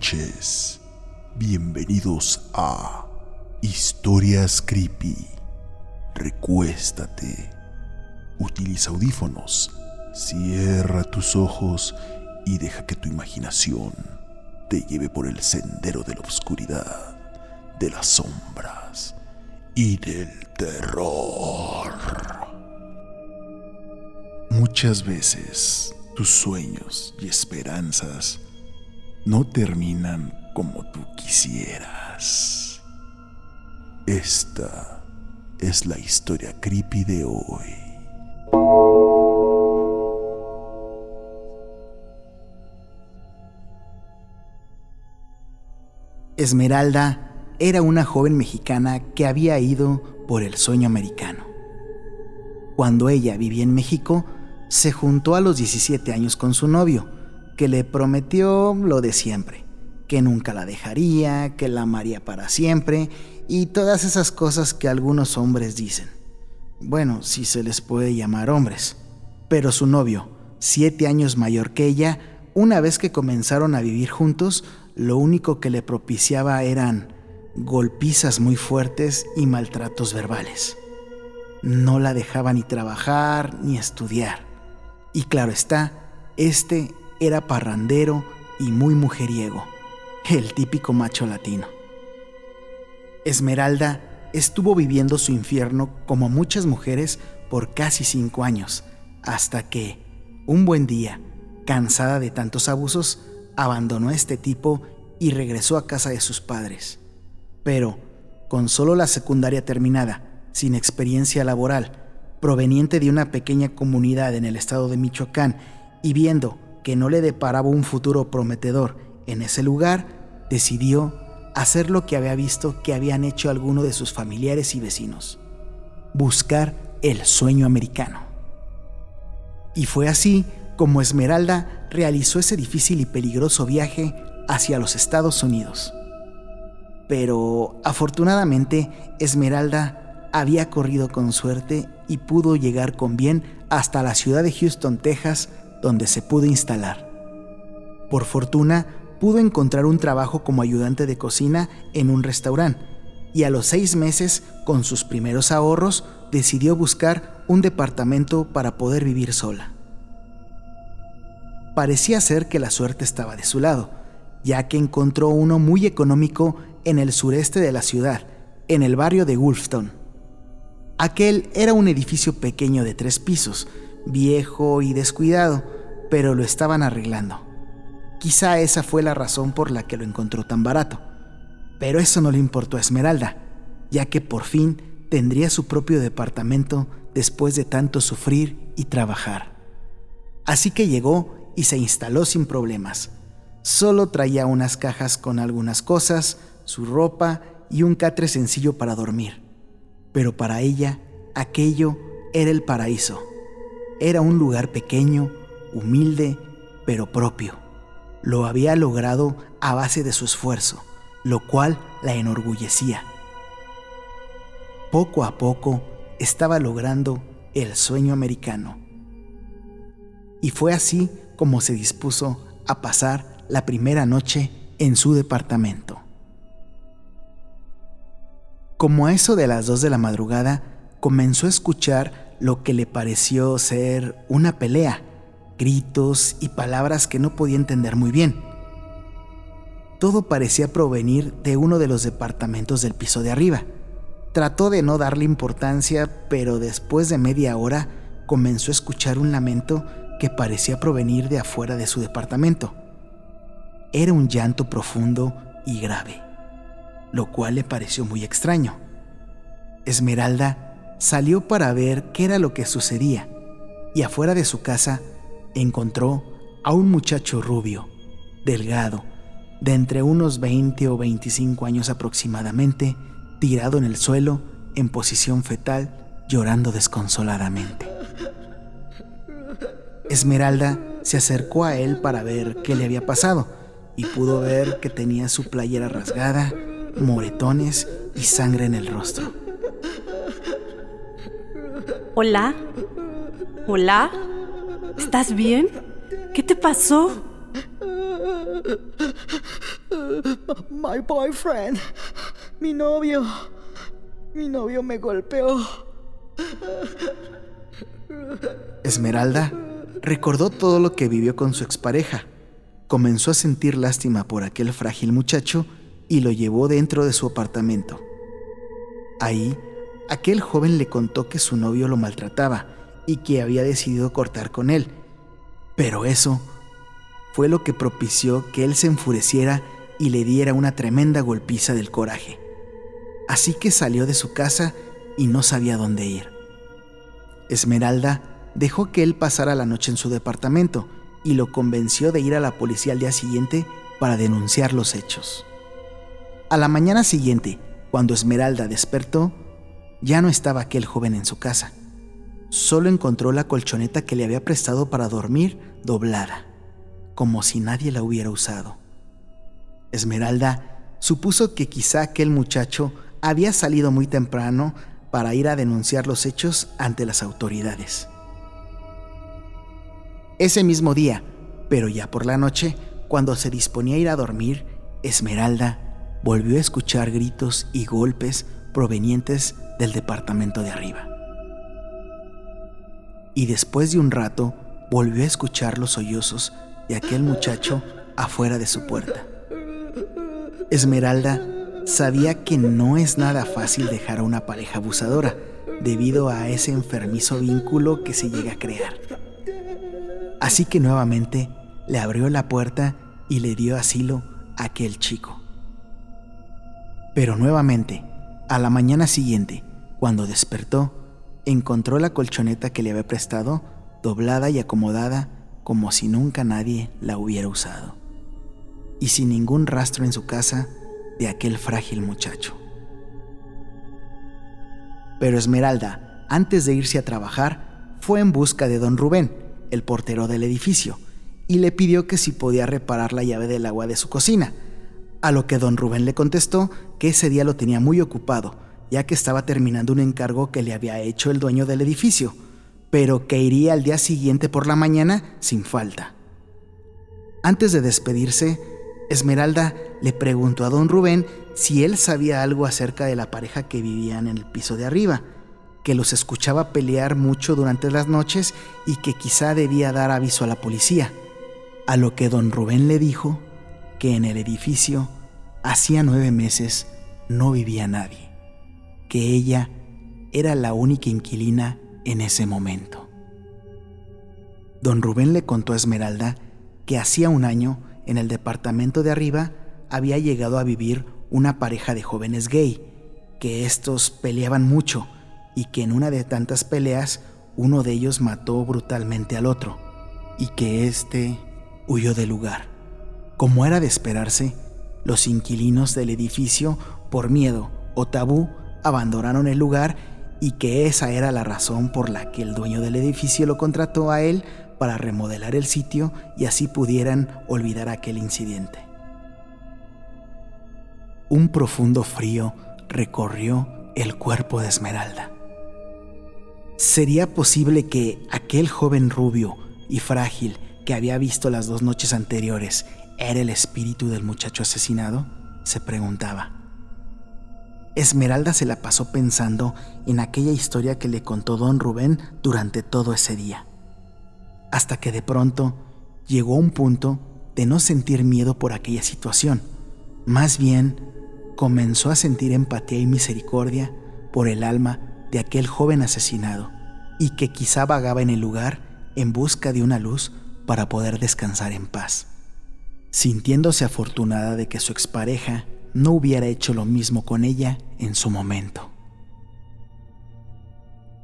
Noches. Bienvenidos a Historias Creepy. Recuéstate. Utiliza audífonos. Cierra tus ojos y deja que tu imaginación te lleve por el sendero de la oscuridad, de las sombras y del terror. Muchas veces tus sueños y esperanzas no terminan como tú quisieras. Esta es la historia creepy de hoy. Esmeralda era una joven mexicana que había ido por el sueño americano. Cuando ella vivía en México, se juntó a los 17 años con su novio, que le prometió lo de siempre, que nunca la dejaría, que la amaría para siempre y todas esas cosas que algunos hombres dicen. Bueno, si se les puede llamar hombres. Pero su novio, siete años mayor que ella, una vez que comenzaron a vivir juntos, lo único que le propiciaba eran golpizas muy fuertes y maltratos verbales. No la dejaba ni trabajar ni estudiar. Y claro está, este era parrandero y muy mujeriego, el típico macho latino. Esmeralda estuvo viviendo su infierno como muchas mujeres por casi cinco años, hasta que, un buen día, cansada de tantos abusos, abandonó a este tipo y regresó a casa de sus padres. Pero, con solo la secundaria terminada, sin experiencia laboral, proveniente de una pequeña comunidad en el estado de Michoacán y viendo que no le deparaba un futuro prometedor en ese lugar, decidió hacer lo que había visto que habían hecho algunos de sus familiares y vecinos, buscar el sueño americano. Y fue así como Esmeralda realizó ese difícil y peligroso viaje hacia los Estados Unidos. Pero afortunadamente Esmeralda había corrido con suerte y pudo llegar con bien hasta la ciudad de Houston, Texas, donde se pudo instalar. Por fortuna, pudo encontrar un trabajo como ayudante de cocina en un restaurante y a los seis meses, con sus primeros ahorros, decidió buscar un departamento para poder vivir sola. Parecía ser que la suerte estaba de su lado, ya que encontró uno muy económico en el sureste de la ciudad, en el barrio de Wolfton. Aquel era un edificio pequeño de tres pisos, viejo y descuidado, pero lo estaban arreglando. Quizá esa fue la razón por la que lo encontró tan barato. Pero eso no le importó a Esmeralda, ya que por fin tendría su propio departamento después de tanto sufrir y trabajar. Así que llegó y se instaló sin problemas. Solo traía unas cajas con algunas cosas, su ropa y un catre sencillo para dormir. Pero para ella, aquello era el paraíso. Era un lugar pequeño, humilde, pero propio. Lo había logrado a base de su esfuerzo, lo cual la enorgullecía. Poco a poco estaba logrando el sueño americano. Y fue así como se dispuso a pasar la primera noche en su departamento. Como a eso de las dos de la madrugada, comenzó a escuchar lo que le pareció ser una pelea, gritos y palabras que no podía entender muy bien. Todo parecía provenir de uno de los departamentos del piso de arriba. Trató de no darle importancia, pero después de media hora comenzó a escuchar un lamento que parecía provenir de afuera de su departamento. Era un llanto profundo y grave, lo cual le pareció muy extraño. Esmeralda salió para ver qué era lo que sucedía y afuera de su casa encontró a un muchacho rubio, delgado, de entre unos 20 o 25 años aproximadamente, tirado en el suelo en posición fetal, llorando desconsoladamente. Esmeralda se acercó a él para ver qué le había pasado y pudo ver que tenía su playera rasgada, moretones y sangre en el rostro. Hola. Hola. ¿Estás bien? ¿Qué te pasó? My boyfriend. Mi novio. Mi novio me golpeó. Esmeralda recordó todo lo que vivió con su expareja. Comenzó a sentir lástima por aquel frágil muchacho y lo llevó dentro de su apartamento. Ahí, aquel joven le contó que su novio lo maltrataba y que había decidido cortar con él. Pero eso fue lo que propició que él se enfureciera y le diera una tremenda golpiza del coraje. Así que salió de su casa y no sabía dónde ir. Esmeralda dejó que él pasara la noche en su departamento y lo convenció de ir a la policía al día siguiente para denunciar los hechos. A la mañana siguiente, cuando Esmeralda despertó, ya no estaba aquel joven en su casa. Solo encontró la colchoneta que le había prestado para dormir doblada, como si nadie la hubiera usado. Esmeralda supuso que quizá aquel muchacho había salido muy temprano para ir a denunciar los hechos ante las autoridades. Ese mismo día, pero ya por la noche, cuando se disponía a ir a dormir, Esmeralda volvió a escuchar gritos y golpes provenientes del departamento de arriba. Y después de un rato, volvió a escuchar los sollozos de aquel muchacho afuera de su puerta. Esmeralda sabía que no es nada fácil dejar a una pareja abusadora debido a ese enfermizo vínculo que se llega a crear. Así que nuevamente le abrió la puerta y le dio asilo a aquel chico. Pero nuevamente, a la mañana siguiente, cuando despertó, encontró la colchoneta que le había prestado doblada y acomodada como si nunca nadie la hubiera usado. Y sin ningún rastro en su casa de aquel frágil muchacho. Pero Esmeralda, antes de irse a trabajar, fue en busca de don Rubén, el portero del edificio, y le pidió que si podía reparar la llave del agua de su cocina, a lo que don Rubén le contestó que ese día lo tenía muy ocupado, ya que estaba terminando un encargo que le había hecho el dueño del edificio, pero que iría al día siguiente por la mañana sin falta. Antes de despedirse, Esmeralda le preguntó a don Rubén si él sabía algo acerca de la pareja que vivían en el piso de arriba, que los escuchaba pelear mucho durante las noches y que quizá debía dar aviso a la policía. A lo que don Rubén le dijo que en el edificio hacía nueve meses no vivía nadie, que ella era la única inquilina en ese momento. Don Rubén le contó a Esmeralda que hacía un año en el departamento de arriba había llegado a vivir una pareja de jóvenes gay, que estos peleaban mucho y que en una de tantas peleas uno de ellos mató brutalmente al otro y que éste huyó del lugar. Como era de esperarse, los inquilinos del edificio, por miedo o tabú, abandonaron el lugar y que esa era la razón por la que el dueño del edificio lo contrató a él para remodelar el sitio y así pudieran olvidar aquel incidente. Un profundo frío recorrió el cuerpo de Esmeralda. ¿Sería posible que aquel joven rubio y frágil que había visto las dos noches anteriores era el espíritu del muchacho asesinado? Se preguntaba. Esmeralda se la pasó pensando en aquella historia que le contó don Rubén durante todo ese día, hasta que de pronto llegó a un punto de no sentir miedo por aquella situación, más bien comenzó a sentir empatía y misericordia por el alma de aquel joven asesinado y que quizá vagaba en el lugar en busca de una luz para poder descansar en paz. Sintiéndose afortunada de que su expareja no hubiera hecho lo mismo con ella en su momento.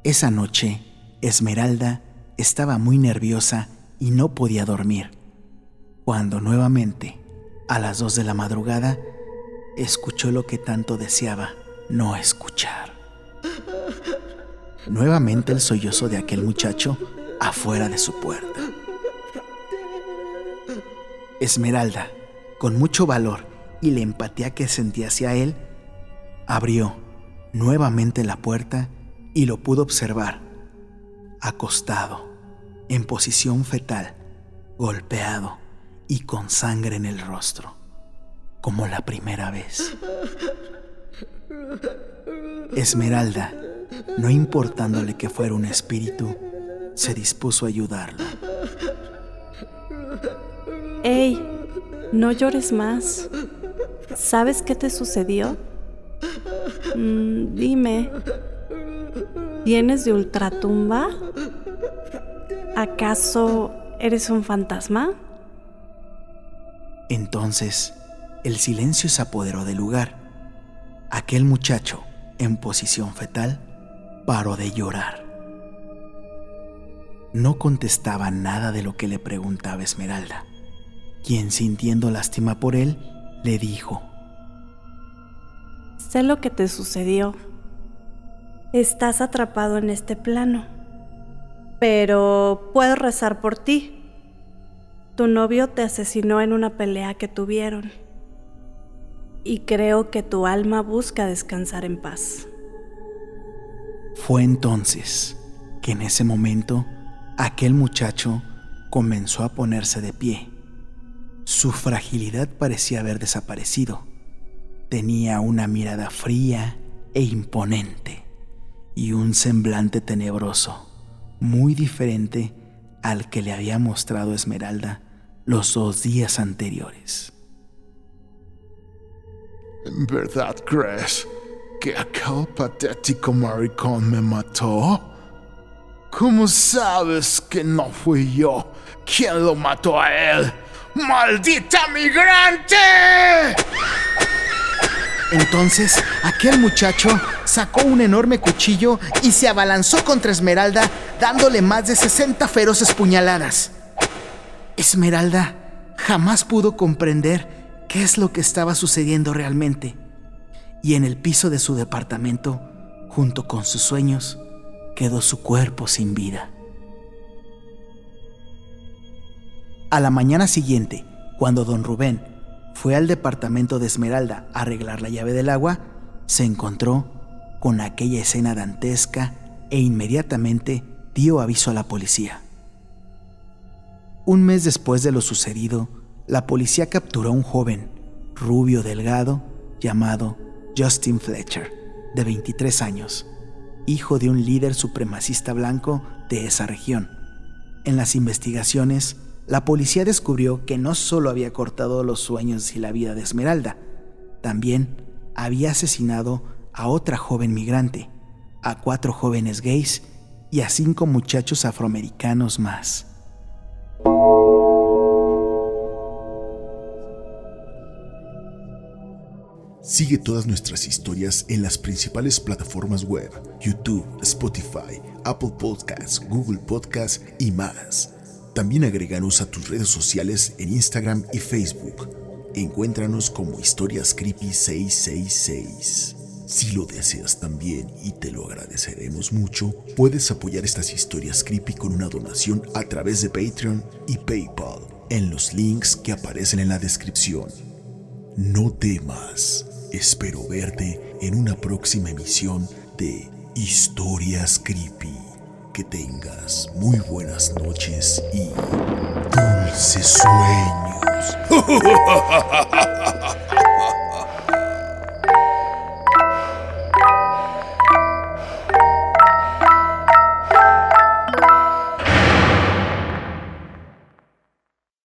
Esa noche, Esmeralda estaba muy nerviosa y no podía dormir, cuando nuevamente, a las dos de la madrugada, escuchó lo que tanto deseaba no escuchar. Nuevamente el sollozo de aquel muchacho afuera de su puerta. Esmeralda, con mucho valor y la empatía que sentía hacia él, abrió nuevamente la puerta y lo pudo observar, acostado, en posición fetal, golpeado y con sangre en el rostro, como la primera vez. Esmeralda, no importándole que fuera un espíritu, se dispuso a ayudarlo. ¡Ey! No llores más. ¿Sabes qué te sucedió? Mm, dime, ¿vienes de ultratumba? ¿Acaso eres un fantasma? Entonces, el silencio se apoderó del lugar. Aquel muchacho, en posición fetal, paró de llorar. No contestaba nada de lo que le preguntaba Esmeralda, quien sintiendo lástima por él, le dijo, Sé lo que te sucedió. Estás atrapado en este plano, pero puedo rezar por ti. Tu novio te asesinó en una pelea que tuvieron y creo que tu alma busca descansar en paz. Fue entonces que en ese momento aquel muchacho comenzó a ponerse de pie. Su fragilidad parecía haber desaparecido. Tenía una mirada fría e imponente y un semblante tenebroso, muy diferente al que le había mostrado Esmeralda los dos días anteriores. ¿En verdad crees que aquel patético maricón me mató? ¿Cómo sabes que no fui yo quien lo mató a él? ¡Maldita migrante! Entonces, aquel muchacho sacó un enorme cuchillo y se abalanzó contra Esmeralda, dándole más de 60 feroces puñaladas. Esmeralda jamás pudo comprender qué es lo que estaba sucediendo realmente. Y en el piso de su departamento, junto con sus sueños, quedó su cuerpo sin vida. A la mañana siguiente, cuando don Rubén fue al departamento de Esmeralda a arreglar la llave del agua, se encontró con aquella escena dantesca e inmediatamente dio aviso a la policía. Un mes después de lo sucedido, la policía capturó a un joven, rubio delgado, llamado Justin Fletcher, de 23 años, hijo de un líder supremacista blanco de esa región. En las investigaciones, la policía descubrió que no solo había cortado los sueños y la vida de Esmeralda, también había asesinado a otra joven migrante, a cuatro jóvenes gays y a cinco muchachos afroamericanos más. Sigue todas nuestras historias en las principales plataformas web, YouTube, Spotify, Apple Podcasts, Google Podcasts y más. También agreganos a tus redes sociales en Instagram y Facebook. Encuéntranos como Historias Creepy 666. Si lo deseas también y te lo agradeceremos mucho, puedes apoyar estas historias creepy con una donación a través de Patreon y PayPal en los links que aparecen en la descripción. No temas, espero verte en una próxima emisión de Historias Creepy. Que tengas muy buenas noches y dulces sueños.